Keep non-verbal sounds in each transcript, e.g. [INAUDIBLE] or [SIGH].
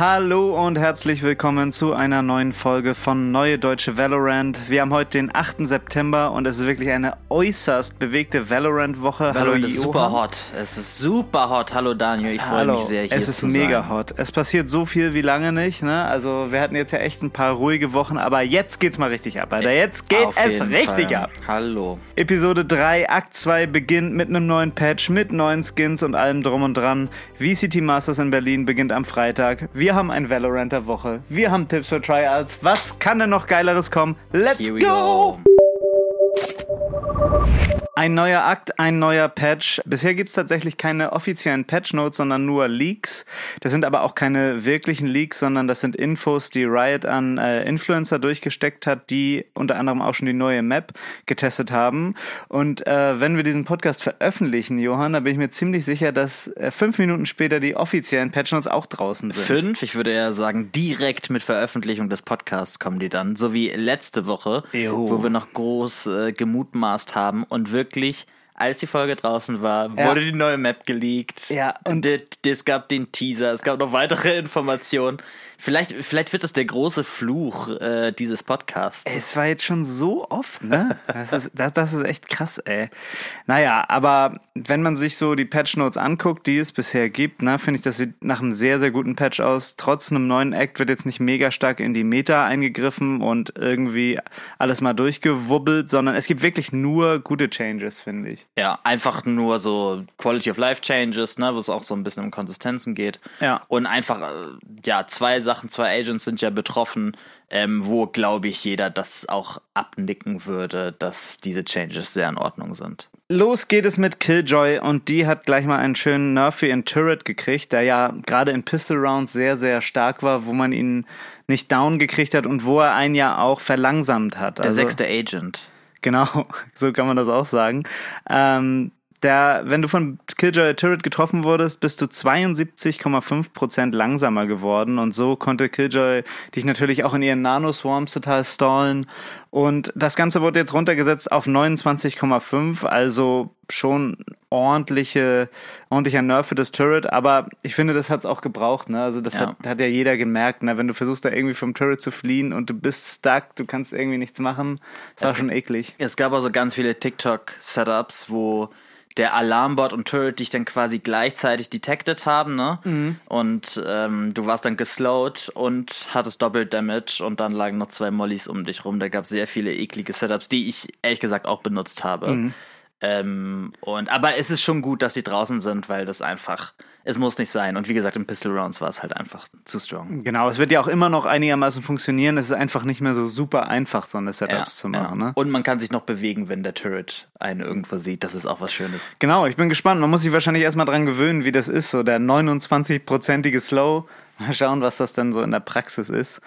Hallo und herzlich willkommen zu einer neuen Folge von Neue Deutsche Valorant. Wir haben heute den 8. September und es ist wirklich eine äußerst bewegte Valorant-Woche. Hallo, ist super hot. Es ist super hot. Hallo Daniel, ich freue mich sehr hier Es ist mega sein. hot. Es passiert so viel wie lange nicht. Ne? Also wir hatten jetzt ja echt ein paar ruhige Wochen, aber jetzt geht's mal richtig ab, Alter. Jetzt geht Auf es richtig Fall. ab. Hallo. Episode 3, Akt 2 beginnt mit einem neuen Patch, mit neuen Skins und allem drum und dran. VCT Masters in Berlin beginnt am Freitag. Wir wir haben ein Valorant der Woche. Wir haben Tipps für Tryouts. Was kann denn noch geileres kommen? Let's go! go. Ein neuer Akt, ein neuer Patch. Bisher gibt es tatsächlich keine offiziellen Patch-Notes, sondern nur Leaks. Das sind aber auch keine wirklichen Leaks, sondern das sind Infos, die Riot an äh, Influencer durchgesteckt hat, die unter anderem auch schon die neue Map getestet haben. Und äh, wenn wir diesen Podcast veröffentlichen, Johann, da bin ich mir ziemlich sicher, dass äh, fünf Minuten später die offiziellen Patch-Notes auch draußen sind. Fünf? Ich würde eher sagen, direkt mit Veröffentlichung des Podcasts kommen die dann. So wie letzte Woche, Ejo. wo wir noch groß äh, gemutmaßt haben und wirklich wirklich, als die Folge draußen war, ja. wurde die neue Map geleakt. Ja. Und es gab den Teaser, es gab noch weitere [LAUGHS] Informationen. Vielleicht, vielleicht wird das der große Fluch äh, dieses Podcasts. Es war jetzt schon so oft, ne? [LAUGHS] Das ist, das, das ist echt krass, ey. Naja, aber wenn man sich so die Patch Notes anguckt, die es bisher gibt, ne, finde ich, das sieht nach einem sehr, sehr guten Patch aus. Trotz einem neuen Act wird jetzt nicht mega stark in die Meta eingegriffen und irgendwie alles mal durchgewubbelt, sondern es gibt wirklich nur gute Changes, finde ich. Ja, einfach nur so Quality of Life Changes, ne, wo es auch so ein bisschen um Konsistenzen geht. Ja. Und einfach, äh, ja, zwei Sachen Sachen, zwei Agents sind ja betroffen, ähm, wo, glaube ich, jeder das auch abnicken würde, dass diese Changes sehr in Ordnung sind. Los geht es mit Killjoy und die hat gleich mal einen schönen Nerf für ihren Turret gekriegt, der ja gerade in Pistol Rounds sehr, sehr stark war, wo man ihn nicht down gekriegt hat und wo er einen ja auch verlangsamt hat. Der also, sechste Agent. Genau, [LAUGHS] so kann man das auch sagen. Ähm, der, wenn du von Killjoy Turret getroffen wurdest, bist du 72,5% langsamer geworden und so konnte Killjoy dich natürlich auch in ihren Nano-Swarms total stallen und das Ganze wurde jetzt runtergesetzt auf 29,5, also schon ordentliche, ordentlicher Nerf für das Turret, aber ich finde, das hat es auch gebraucht, ne? Also das ja. Hat, hat ja jeder gemerkt, ne? Wenn du versuchst, da irgendwie vom Turret zu fliehen und du bist stuck, du kannst irgendwie nichts machen, das war schon eklig. Es gab also ganz viele TikTok-Setups, wo der Alarmbot und Turret dich dann quasi gleichzeitig detected haben, ne? Mhm. Und ähm, du warst dann geslowed und hattest doppelt Damage und dann lagen noch zwei Mollys um dich rum. Da gab es sehr viele eklige Setups, die ich ehrlich gesagt auch benutzt habe. Mhm. Ähm, und aber es ist schon gut, dass sie draußen sind, weil das einfach es muss nicht sein. Und wie gesagt, im Pistol Rounds war es halt einfach zu strong. Genau, es wird ja auch immer noch einigermaßen funktionieren. Es ist einfach nicht mehr so super einfach, so eine Setups ja, zu machen. Ja. Ne? Und man kann sich noch bewegen, wenn der Turret einen irgendwo sieht. Das ist auch was Schönes. Genau, ich bin gespannt. Man muss sich wahrscheinlich erstmal dran gewöhnen, wie das ist. So der 29-prozentige Slow Mal schauen, was das denn so in der Praxis ist.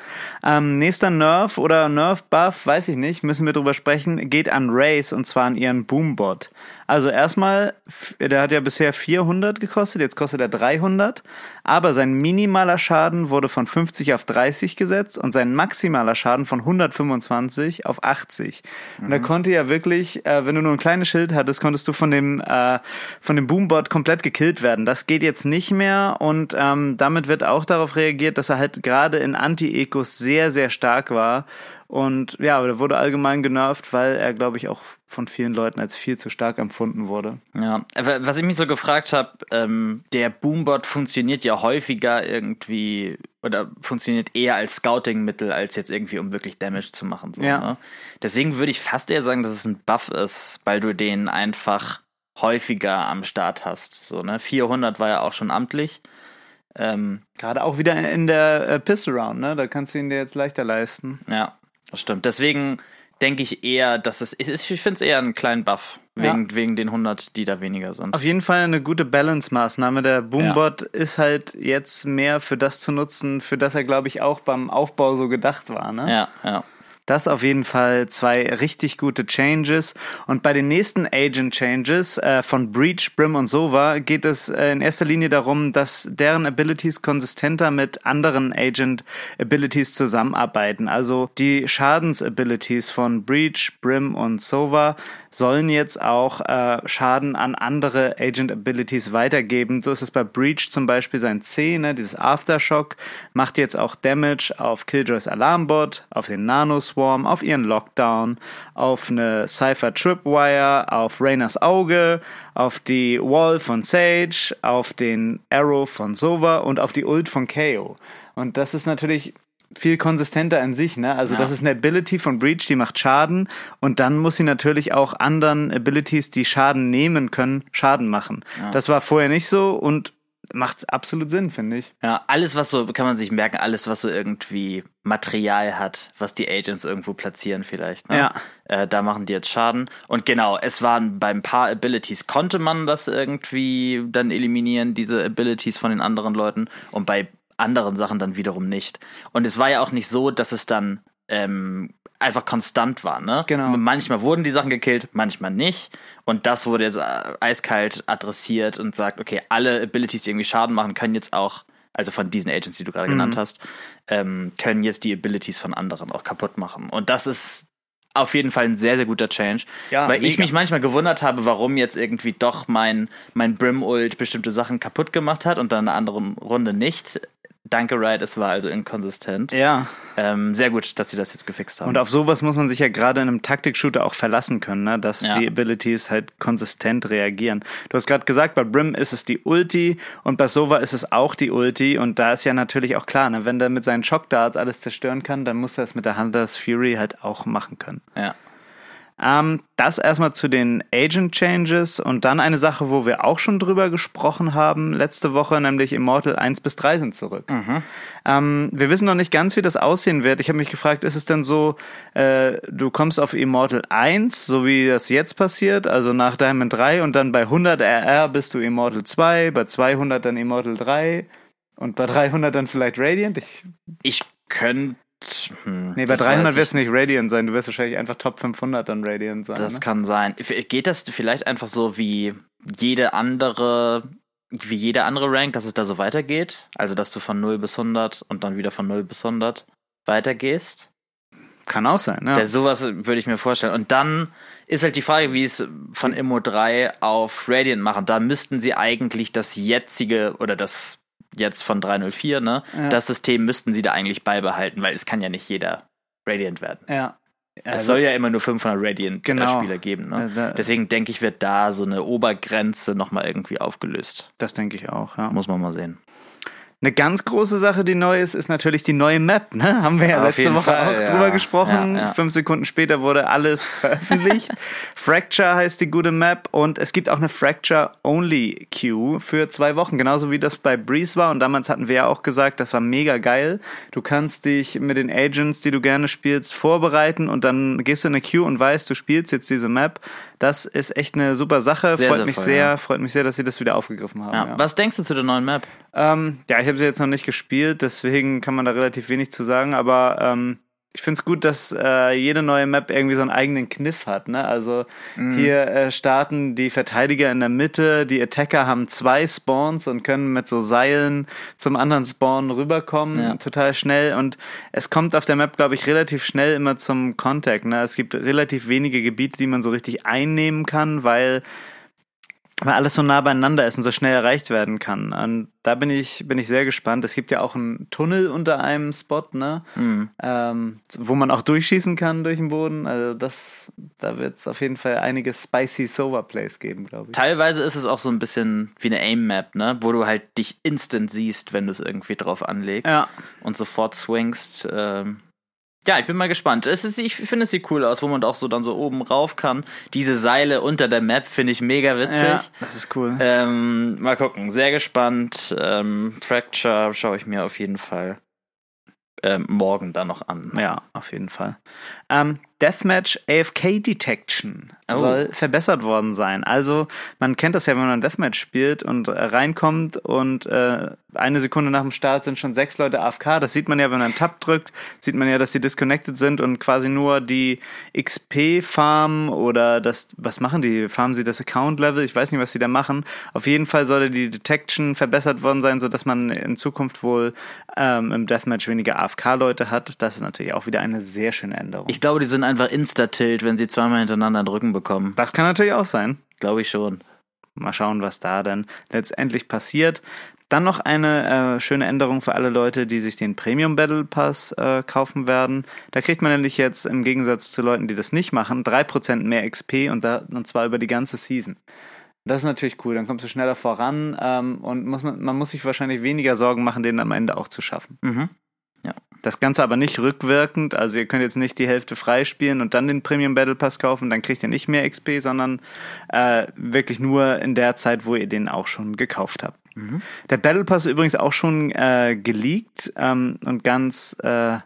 Ähm, nächster Nerf oder Nerf-Buff, weiß ich nicht, müssen wir drüber sprechen, geht an Race und zwar an ihren Boombot. Also erstmal, der hat ja bisher 400 gekostet, jetzt kostet er 300, aber sein minimaler Schaden wurde von 50 auf 30 gesetzt und sein maximaler Schaden von 125 auf 80. Mhm. Und er konnte ja wirklich, äh, wenn du nur ein kleines Schild hattest, konntest du von dem, äh, von dem Boombot komplett gekillt werden. Das geht jetzt nicht mehr und ähm, damit wird auch darauf reagiert, dass er halt gerade in Anti-Ecos sehr, sehr stark war und ja, aber der wurde allgemein genervt, weil er, glaube ich, auch von vielen Leuten als viel zu stark empfunden wurde. Ja, was ich mich so gefragt habe, ähm, der Boombot funktioniert ja häufiger irgendwie oder funktioniert eher als Scouting-Mittel, als jetzt irgendwie, um wirklich Damage zu machen. So, ja. Ne? Deswegen würde ich fast eher sagen, dass es ein Buff ist, weil du den einfach häufiger am Start hast. So, ne? 400 war ja auch schon amtlich. Ähm, Gerade auch wieder in der äh, Pistol Round, ne? Da kannst du ihn dir jetzt leichter leisten. Ja, das stimmt. Deswegen denke ich eher, dass es ist. Ich finde es eher einen kleinen Buff. Wegen, ja. wegen den 100, die da weniger sind. Auf jeden Fall eine gute Balance-Maßnahme. Der Boombot ja. ist halt jetzt mehr für das zu nutzen, für das er, glaube ich, auch beim Aufbau so gedacht war. Ne? Ja, ja. Das auf jeden Fall zwei richtig gute Changes. Und bei den nächsten Agent Changes äh, von Breach, Brim und Sova geht es äh, in erster Linie darum, dass deren Abilities konsistenter mit anderen Agent Abilities zusammenarbeiten. Also die Schadens-Abilities von Breach, Brim und Sova sollen jetzt auch äh, Schaden an andere Agent Abilities weitergeben. So ist es bei Breach zum Beispiel sein C, ne, dieses Aftershock, macht jetzt auch Damage auf Killjoys Alarmbot, auf den Nanos Swarm, auf ihren Lockdown, auf eine Cypher Tripwire, auf Rayners Auge, auf die Wall von Sage, auf den Arrow von Sova und auf die Ult von KO. Und das ist natürlich viel konsistenter in sich, ne? Also ja. das ist eine Ability von Breach, die macht Schaden und dann muss sie natürlich auch anderen Abilities, die Schaden nehmen können, Schaden machen. Ja. Das war vorher nicht so und macht absolut Sinn, finde ich. Ja, alles, was so, kann man sich merken, alles, was so irgendwie Material hat, was die Agents irgendwo platzieren vielleicht. Ne? Ja. Äh, da machen die jetzt Schaden. Und genau, es waren beim paar Abilities konnte man das irgendwie dann eliminieren, diese Abilities von den anderen Leuten. Und bei anderen Sachen dann wiederum nicht. Und es war ja auch nicht so, dass es dann ähm, einfach konstant war. Ne? Genau. Manchmal wurden die Sachen gekillt, manchmal nicht. Und das wurde jetzt äh, eiskalt adressiert und sagt, okay, alle Abilities, die irgendwie Schaden machen, können jetzt auch, also von diesen Agents, die du gerade mhm. genannt hast, ähm, können jetzt die Abilities von anderen auch kaputt machen. Und das ist auf jeden Fall ein sehr, sehr guter Change. Ja, weil mega. ich mich manchmal gewundert habe, warum jetzt irgendwie doch mein, mein Brim-Ult bestimmte Sachen kaputt gemacht hat und dann in einer anderen Runde nicht. Danke, Riot, es war also inkonsistent. Ja. Ähm, sehr gut, dass sie das jetzt gefixt haben. Und auf sowas muss man sich ja gerade in einem Taktik-Shooter auch verlassen können, ne? dass ja. die Abilities halt konsistent reagieren. Du hast gerade gesagt, bei Brim ist es die Ulti und bei Sova ist es auch die Ulti und da ist ja natürlich auch klar, ne? wenn der mit seinen Shockdarts alles zerstören kann, dann muss er es mit der Hunters Fury halt auch machen können. Ja. Ähm, das erstmal zu den Agent Changes und dann eine Sache, wo wir auch schon drüber gesprochen haben letzte Woche, nämlich Immortal 1 bis 3 sind zurück. Mhm. Ähm, wir wissen noch nicht ganz, wie das aussehen wird. Ich habe mich gefragt, ist es denn so, äh, du kommst auf Immortal 1, so wie das jetzt passiert, also nach Diamond 3 und dann bei 100 RR bist du Immortal 2, bei 200 dann Immortal 3 und bei 300 dann vielleicht Radiant? Ich, ich könnte hm, nee, bei 300 wirst du nicht Radiant sein, du wirst wahrscheinlich einfach Top 500 dann Radiant sein. Das ne? kann sein. Geht das vielleicht einfach so wie jede andere, wie jede andere Rank, dass es da so weitergeht? Also, dass du von 0 bis 100 und dann wieder von 0 bis 100 weitergehst? Kann auch sein, ja. sowas würde ich mir vorstellen. Und dann ist halt die Frage, wie es von Immo 3 auf Radiant machen. Da müssten sie eigentlich das jetzige oder das jetzt von 304, ne? Ja. Das System müssten sie da eigentlich beibehalten, weil es kann ja nicht jeder Radiant werden. Ja. Also, es soll ja immer nur 500 Radiant-Spieler genau. geben. Ne? Also, Deswegen denke ich, wird da so eine Obergrenze nochmal irgendwie aufgelöst. Das denke ich auch, ja. Muss man mal sehen. Eine ganz große Sache, die neu ist, ist natürlich die neue Map. Ne? Haben wir ja Auf letzte Woche Fall, auch ja. drüber gesprochen. Ja, ja. Fünf Sekunden später wurde alles [LAUGHS] veröffentlicht. Fracture heißt die gute Map und es gibt auch eine Fracture-Only Queue für zwei Wochen, genauso wie das bei Breeze war. Und damals hatten wir ja auch gesagt, das war mega geil. Du kannst dich mit den Agents, die du gerne spielst, vorbereiten und dann gehst du in eine Queue und weißt, du spielst jetzt diese Map. Das ist echt eine super Sache. Sehr, freut sehr mich voll, sehr, freut mich sehr, dass sie das wieder aufgegriffen haben. Was denkst du zu der neuen Map? Ähm, ja, ich habe sie jetzt noch nicht gespielt, deswegen kann man da relativ wenig zu sagen, aber ähm, ich finde es gut, dass äh, jede neue Map irgendwie so einen eigenen Kniff hat. Ne? Also mhm. hier äh, starten die Verteidiger in der Mitte, die Attacker haben zwei Spawns und können mit so Seilen zum anderen Spawn rüberkommen, ja. total schnell. Und es kommt auf der Map, glaube ich, relativ schnell immer zum Contact. Ne? Es gibt relativ wenige Gebiete, die man so richtig einnehmen kann, weil weil alles so nah beieinander ist und so schnell erreicht werden kann. Und da bin ich, bin ich sehr gespannt. Es gibt ja auch einen Tunnel unter einem Spot, ne? Mhm. Ähm, wo man auch durchschießen kann durch den Boden. Also das, da wird es auf jeden Fall einige spicy Sober Plays geben, glaube ich. Teilweise ist es auch so ein bisschen wie eine Aim-Map, ne? Wo du halt dich instant siehst, wenn du es irgendwie drauf anlegst ja. und sofort swingst. Ähm, ja, ich bin mal gespannt. Es ist, ich finde, es sieht cool aus, wo man auch so dann so oben rauf kann. Diese Seile unter der Map finde ich mega witzig. Ja, das ist cool. Ähm, mal gucken, sehr gespannt. Ähm, Fracture schaue ich mir auf jeden Fall ähm, morgen dann noch an. Ja, auf jeden Fall. Ähm, Deathmatch AFK Detection Oh. soll verbessert worden sein. Also man kennt das ja, wenn man Deathmatch spielt und äh, reinkommt und äh, eine Sekunde nach dem Start sind schon sechs Leute AFK. Das sieht man ja, wenn man einen Tab drückt, sieht man ja, dass sie disconnected sind und quasi nur die XP farmen oder das, was machen die? Farmen sie das Account-Level? Ich weiß nicht, was sie da machen. Auf jeden Fall sollte die Detection verbessert worden sein, sodass man in Zukunft wohl ähm, im Deathmatch weniger AFK-Leute hat. Das ist natürlich auch wieder eine sehr schöne Änderung. Ich glaube, die sind einfach Insta-Tilt, wenn sie zweimal hintereinander einen Rücken bekommen. das kann natürlich auch sein. Glaube ich schon. Mal schauen, was da dann letztendlich passiert. Dann noch eine äh, schöne Änderung für alle Leute, die sich den Premium Battle Pass äh, kaufen werden. Da kriegt man nämlich jetzt im Gegensatz zu Leuten, die das nicht machen, 3% mehr XP und, da, und zwar über die ganze Season. Das ist natürlich cool, dann kommst du schneller voran ähm, und muss man, man muss sich wahrscheinlich weniger Sorgen machen, den am Ende auch zu schaffen. Mhm. Das Ganze aber nicht rückwirkend, also ihr könnt jetzt nicht die Hälfte freispielen und dann den Premium Battle Pass kaufen, dann kriegt ihr nicht mehr XP, sondern äh, wirklich nur in der Zeit, wo ihr den auch schon gekauft habt. Der Battle Pass ist übrigens auch schon äh, geleakt ähm, und ganz äh,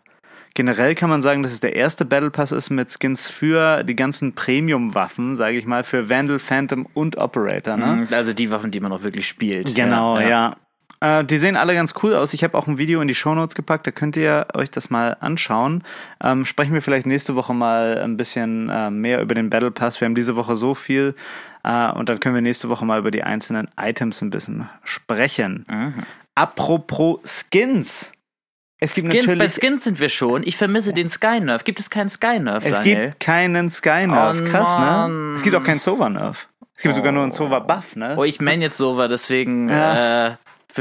generell kann man sagen, dass es der erste Battle Pass ist mit Skins für die ganzen Premium-Waffen, sage ich mal, für Vandal, Phantom und Operator. Ne? Mhm, Also die Waffen, die man auch wirklich spielt. Genau, ja. Äh, die sehen alle ganz cool aus. Ich habe auch ein Video in die Shownotes gepackt, da könnt ihr euch das mal anschauen. Ähm, sprechen wir vielleicht nächste Woche mal ein bisschen äh, mehr über den Battle Pass. Wir haben diese Woche so viel äh, und dann können wir nächste Woche mal über die einzelnen Items ein bisschen sprechen. Mhm. Apropos Skins. Es gibt Skins, bei natürlich Skins sind wir schon. Ich vermisse den Sky-Nerf. Gibt es keinen Sky-Nerf, es Daniel? gibt keinen Sky-Nerf. Oh Krass, ne? Es gibt auch keinen Sova-Nerf. Es gibt sogar nur einen Sova-Buff, ne? Oh, ich meine jetzt Sova, deswegen Ja. äh,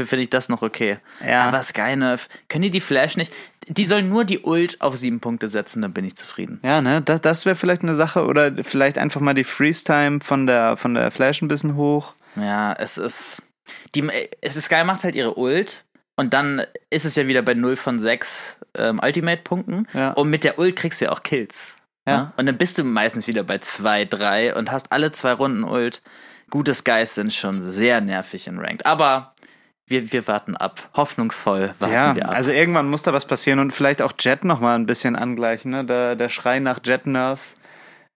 finde ich das noch okay. Ja. Aber Skynerf, können die die Flash nicht? Die sollen nur die Ult auf sieben Punkte setzen, dann bin ich zufrieden. Ja, ne, das, das wäre vielleicht eine Sache oder vielleicht einfach mal die Freeze-Time von der, von der Flash ein bisschen hoch. Ja, es ist. Die, es ist Sky macht halt ihre Ult und dann ist es ja wieder bei 0 von 6 ähm, Ultimate-Punkten. Ja. Und mit der Ult kriegst du ja auch Kills. Ja. Ne? Und dann bist du meistens wieder bei 2, 3 und hast alle zwei Runden Ult. Gute Skys sind schon sehr nervig in Ranked. Aber wir, wir warten ab. Hoffnungsvoll warten Ja, wir ab. also irgendwann muss da was passieren und vielleicht auch Jet nochmal ein bisschen angleichen. Ne? Der, der Schrei nach Jet-Nerfs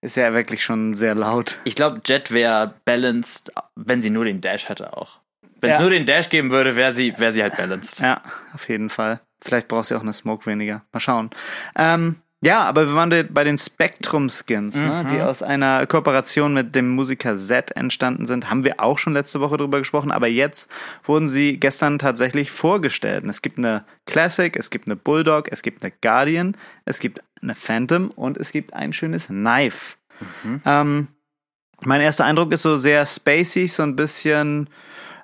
ist ja wirklich schon sehr laut. Ich glaube, Jet wäre balanced, wenn sie nur den Dash hätte auch. Wenn es Ja. nur den Dash geben würde, wäre sie, wär sie halt balanced. Ja, auf jeden Fall. Vielleicht brauchst du auch eine Smoke weniger. Mal schauen. Ähm, ja, aber wir waren bei den Spectrum-Skins, ne, die aus einer Kooperation mit dem Musiker Z entstanden sind. Haben wir auch schon letzte Woche drüber gesprochen, aber jetzt wurden sie gestern tatsächlich vorgestellt. Und es gibt eine Classic, es gibt eine Bulldog, es gibt eine Guardian, es gibt eine Phantom und es gibt ein schönes Knife. Ähm, mein erster Eindruck ist so sehr spacig, so ein bisschen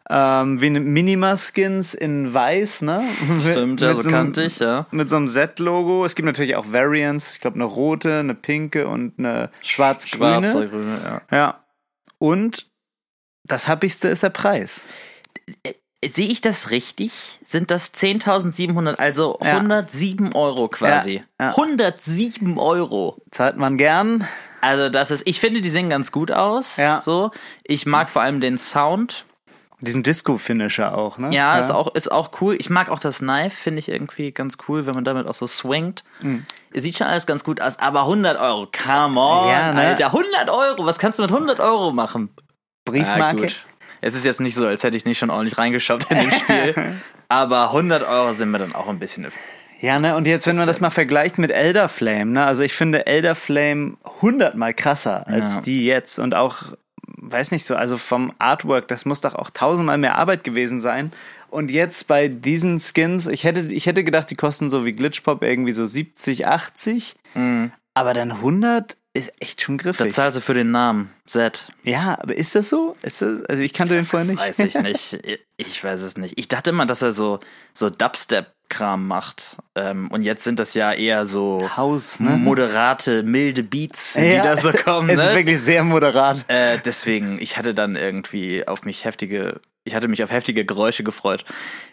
ähm, wie eine Minima-Skins in weiß, ne? [LAUGHS] Stimmt, ja, so einem- kantig, ja. Mit so einem Z-Logo. Es gibt natürlich auch Variants. Ich glaube, eine rote, eine pinke und eine schwarz-grüne. Schwarze, grüne, ja. Ja. Und das happigste ist der Preis. Sehe ich das richtig? Sind das 10.700, also Ja. 107 Euro quasi? Ja, ja. 107 Euro. Zahlt man gern. Also das ist, ich finde, die sehen ganz gut aus. Ja. So. Ich mag vor allem den Sound. Diesen Disco-Finisher auch, ne? Ja, Ist, auch, ist auch cool. Ich mag auch das Knife, finde ich irgendwie ganz cool, wenn man damit auch so swingt. Mhm. Sieht schon alles ganz gut aus, aber 100 Euro, come on, Ja, ne? Alter, 100 Euro, was kannst du mit 100 Euro machen? Briefmarke. Ja. Es ist jetzt nicht so, als hätte ich nicht schon ordentlich reingeschaut in dem Spiel, [LAUGHS] aber 100 Euro sind mir dann auch ein bisschen... Ja, ne, und jetzt, wenn man das mal vergleicht mit Elder Flame, ne, also ich finde Elder Flame hundertmal krasser als Ja. die jetzt und auch, weiß nicht so, also vom Artwork, das muss doch auch tausendmal mehr Arbeit gewesen sein. Und jetzt bei diesen Skins, ich hätte, ich hätte gedacht, die kosten so wie Glitchpop irgendwie so 70, 80, aber dann 100 ist echt schon Da griffig. zahlst du für den Namen, Z. Ja, aber ist das so? Ist das, also ich kannte den vorher nicht. Weiß ich nicht. [LAUGHS] Ich weiß es nicht. Ich dachte immer, dass er so, so Dubstep-Kram macht. Ähm, und jetzt sind das ja eher so Haus, ne? moderate, milde Beats, die Ja, da so kommen. [LAUGHS] Es ist Ne? wirklich sehr moderat. Äh, deswegen, ich hatte dann irgendwie auf mich heftige, ich hatte mich auf heftige Geräusche gefreut.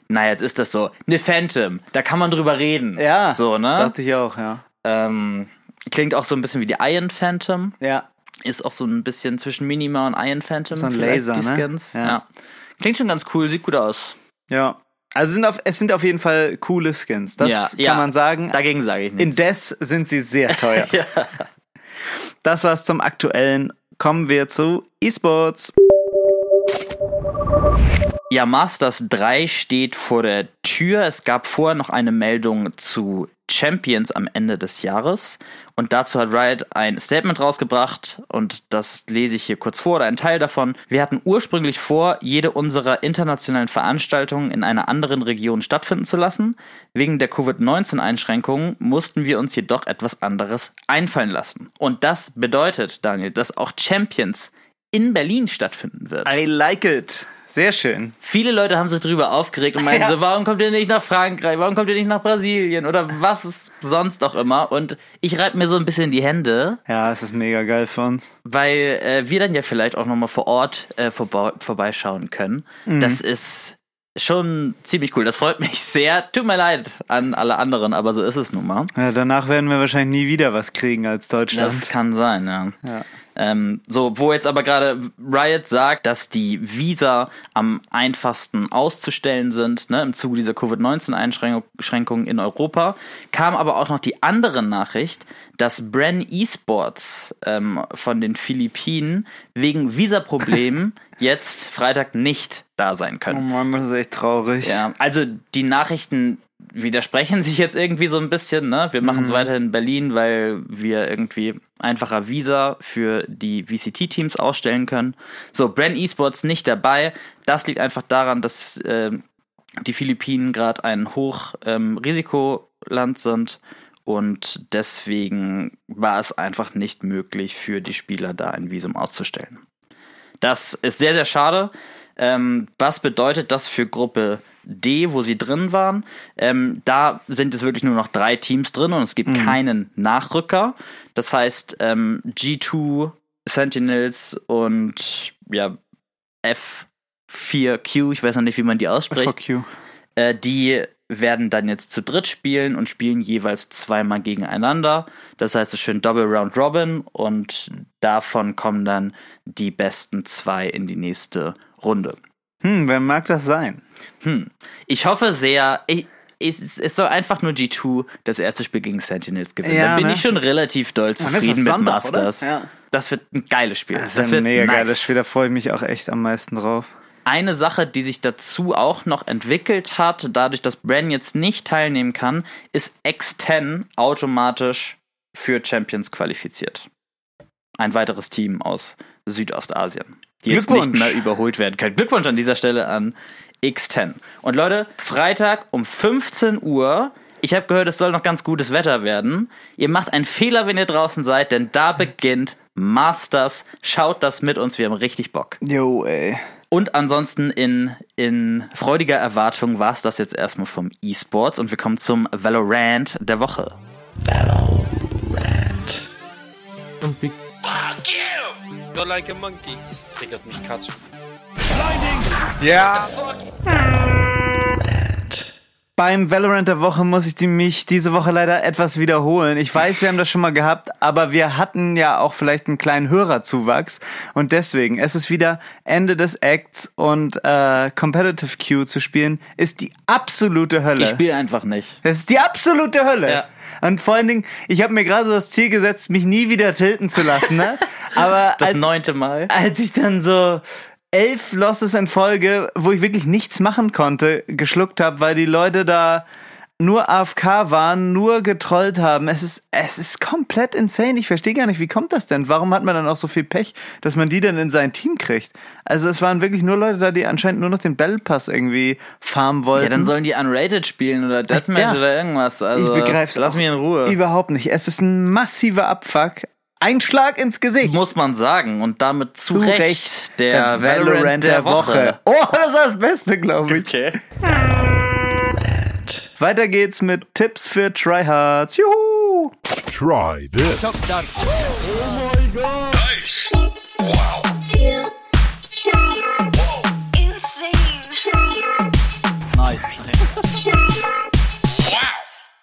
Na, jetzt ist das so, ne Phantom, da kann man drüber reden. Ja, So, ne? dachte ich auch, ja. Ähm, klingt auch so ein bisschen wie die Iron Phantom. Ja, Ist auch so ein bisschen zwischen Minima und Iron Phantom. So ein Laser, die ne? Ja. Ja. Klingt schon ganz cool, sieht gut aus. Ja. Also sind auf, es sind auf jeden Fall coole Skins. Das Ja, kann ja. man sagen. Dagegen sage ich nichts. Indes sind sie sehr teuer. [LAUGHS] Das war's zum Aktuellen. Kommen wir zu E-Sports. Ja, Masters 3 steht vor der Tür. Es gab vorher noch eine Meldung zu Champions am Ende des Jahres. Und dazu hat Riot ein Statement rausgebracht und das lese ich hier kurz vor oder ein Teil davon. Wir hatten ursprünglich vor, jede unserer internationalen Veranstaltungen in einer anderen Region stattfinden zu lassen. Wegen der Covid-19-Einschränkungen mussten wir uns jedoch etwas anderes einfallen lassen. Und das bedeutet, Daniel, dass auch Champions in Berlin stattfinden wird. I like it. Sehr schön. Viele Leute haben sich darüber aufgeregt und meinen Ja. so, warum kommt ihr nicht nach Frankreich, warum kommt ihr nicht nach Brasilien oder was ist sonst auch immer. Und ich reibe mir so ein bisschen die Hände, Ja, es ist mega geil für uns. weil äh, wir dann ja vielleicht auch nochmal vor Ort äh, vorba- vorbeischauen können. Mhm. Das ist schon ziemlich cool. Das freut [LAUGHS] mich sehr. Tut mir leid an alle anderen, aber so ist es nun mal. Ja, danach werden wir wahrscheinlich nie wieder was kriegen als Deutschland. Das kann sein, ja. Ja. Ähm, so, wo jetzt aber gerade Riot sagt, dass die Visa am einfachsten auszustellen sind, ne, im Zuge dieser Covid-19-Einschränkungen in Europa, kam aber auch noch die andere Nachricht, dass Bren Esports ähm, von den Philippinen wegen Visaproblemen [LAUGHS] jetzt Freitag nicht da sein Oh können. Mann, das ist echt traurig. Ja, also die Nachrichten widersprechen [LAUGHS] sich jetzt irgendwie so ein bisschen. Ne? Wir machen es weiterhin in Berlin, weil wir irgendwie einfacher Visa für die VCT-Teams ausstellen können. So, Brand Esports nicht dabei. Das liegt einfach daran, dass äh, die Philippinen gerade ein Hochrisikoland sind und deswegen war es einfach nicht möglich für die Spieler da ein Visum auszustellen. Das ist sehr, sehr schade. Ähm, was bedeutet das für Gruppe D, wo sie drin waren? Ähm, da sind es wirklich nur noch drei Teams drin und es gibt keinen Nachrücker. Das heißt, ähm, G2, Sentinels und ja, F4Q, ich weiß noch nicht, wie man die ausspricht, Fuck you. äh, die werden dann jetzt zu dritt spielen und spielen jeweils zweimal gegeneinander. Das heißt, es ist schön Double Round Robin und davon kommen dann die besten zwei in die nächste Runde. Hm, wer mag das sein? Hm. Ich hoffe sehr, ich, es, es soll einfach nur G2 das erste Spiel gegen Sentinels gewinnen. Ja, Dann bin ne? ich schon relativ doll das zufrieden mit Sonntag, Masters. Ja. Das wird ein geiles Spiel. Das ist ein mega geiles Spiel, da freue ich mich auch echt am meisten drauf. Eine Sache, die sich dazu auch noch entwickelt hat, dadurch, dass Bren jetzt nicht teilnehmen kann, ist X10 automatisch für Champions qualifiziert. Ein weiteres Team aus Südostasien, die jetzt nicht mehr überholt werden können. Glückwunsch an dieser Stelle an X10. Und Leute, Freitag um 15 Uhr. Ich habe gehört, es soll noch ganz gutes Wetter werden. Ihr macht einen Fehler, wenn ihr draußen seid, denn da beginnt Masters. Schaut das mit uns, wir haben richtig Bock. Jo, ey. Und ansonsten in, in freudiger Erwartung war es das jetzt erstmal vom E-Sports und wir kommen zum Valorant der Woche. Und wie Fuck you! You're like a monkey. Das triggert mich gerade schon. Ja. Beim Valorant der Woche muss ich die- mich diese Woche leider etwas wiederholen. Ich weiß, wir haben das schon mal gehabt, aber wir hatten ja auch vielleicht einen kleinen Hörerzuwachs. Und deswegen, es ist wieder Ende des Acts und äh, Competitive Queue zu spielen, ist die absolute Hölle. Ich spiele einfach nicht. Das ist die absolute Hölle. Ja. Und vor allen Dingen, ich habe mir gerade so das Ziel gesetzt, mich nie wieder tilten zu lassen. Ne? [LAUGHS] Aber Das als, neunte Mal. als ich dann so elf Losses in Folge, wo ich wirklich nichts machen konnte, geschluckt habe, weil die Leute da nur AFK waren, nur getrollt haben. Es ist, es ist komplett insane. Ich verstehe gar nicht, wie kommt das denn? Warum hat man dann auch so viel Pech, dass man die dann in sein Team kriegt? Also es waren wirklich nur Leute da, die anscheinend nur noch den Battle Pass irgendwie farmen wollten. Ja, dann sollen die Unrated spielen oder Deathmatch Ja. oder irgendwas. Also, ich begreif's Lass mich in Ruhe. Überhaupt nicht. Es ist ein massiver Abfuck. Ein Schlag ins Gesicht. Muss man sagen. Und damit zu, Zu Recht, der, Valorant der, Woche. Oh, das war das Beste, glaube ich. Okay. Weiter geht's mit Tipps für Tryhards. Juhu! Try this. Tips.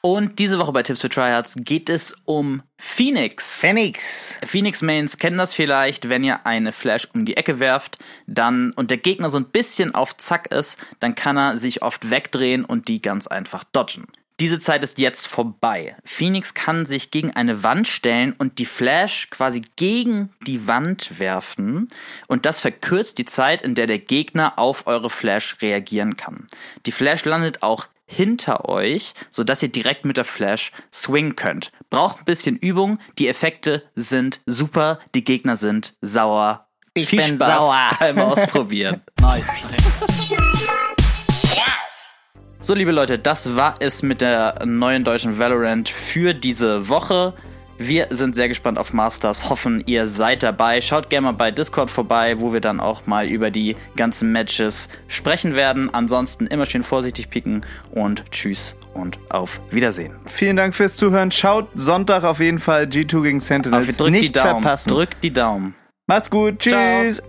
Und diese Woche bei Tipps für Tryhards geht es um Phoenix. Phoenix. Phoenix Mains kennen das vielleicht, wenn ihr eine Flash um die Ecke werft, dann und der Gegner so ein bisschen auf Zack ist, dann kann er sich oft wegdrehen und die ganz einfach dodgen. Diese Zeit ist jetzt vorbei. Phoenix kann sich gegen eine Wand stellen und die Flash quasi gegen die Wand werfen. Und das verkürzt die Zeit, in der der Gegner auf eure Flash reagieren kann. Die Flash landet auch hinter euch, sodass ihr direkt mit der Flash swingen könnt. Braucht ein bisschen Übung. Die Effekte sind super. Die Gegner sind sauer. Ich Viel bin Spaß sauer. [LAUGHS] beim Ausprobieren. [LAUGHS] So, liebe Leute, das war es mit der neuen deutschen Valorant für diese Woche. Wir sind sehr gespannt auf Masters, hoffen, ihr seid dabei. Schaut gerne mal bei Discord vorbei, wo wir dann auch mal über die ganzen Matches sprechen werden. Ansonsten immer schön vorsichtig picken und tschüss und auf Wiedersehen. Vielen Dank fürs Zuhören. Schaut Sonntag auf jeden Fall G2 gegen Sentinels. Auf, drückt Nicht die Daumen. verpassen. Drückt die Daumen. Macht's gut. Ciao. Tschüss.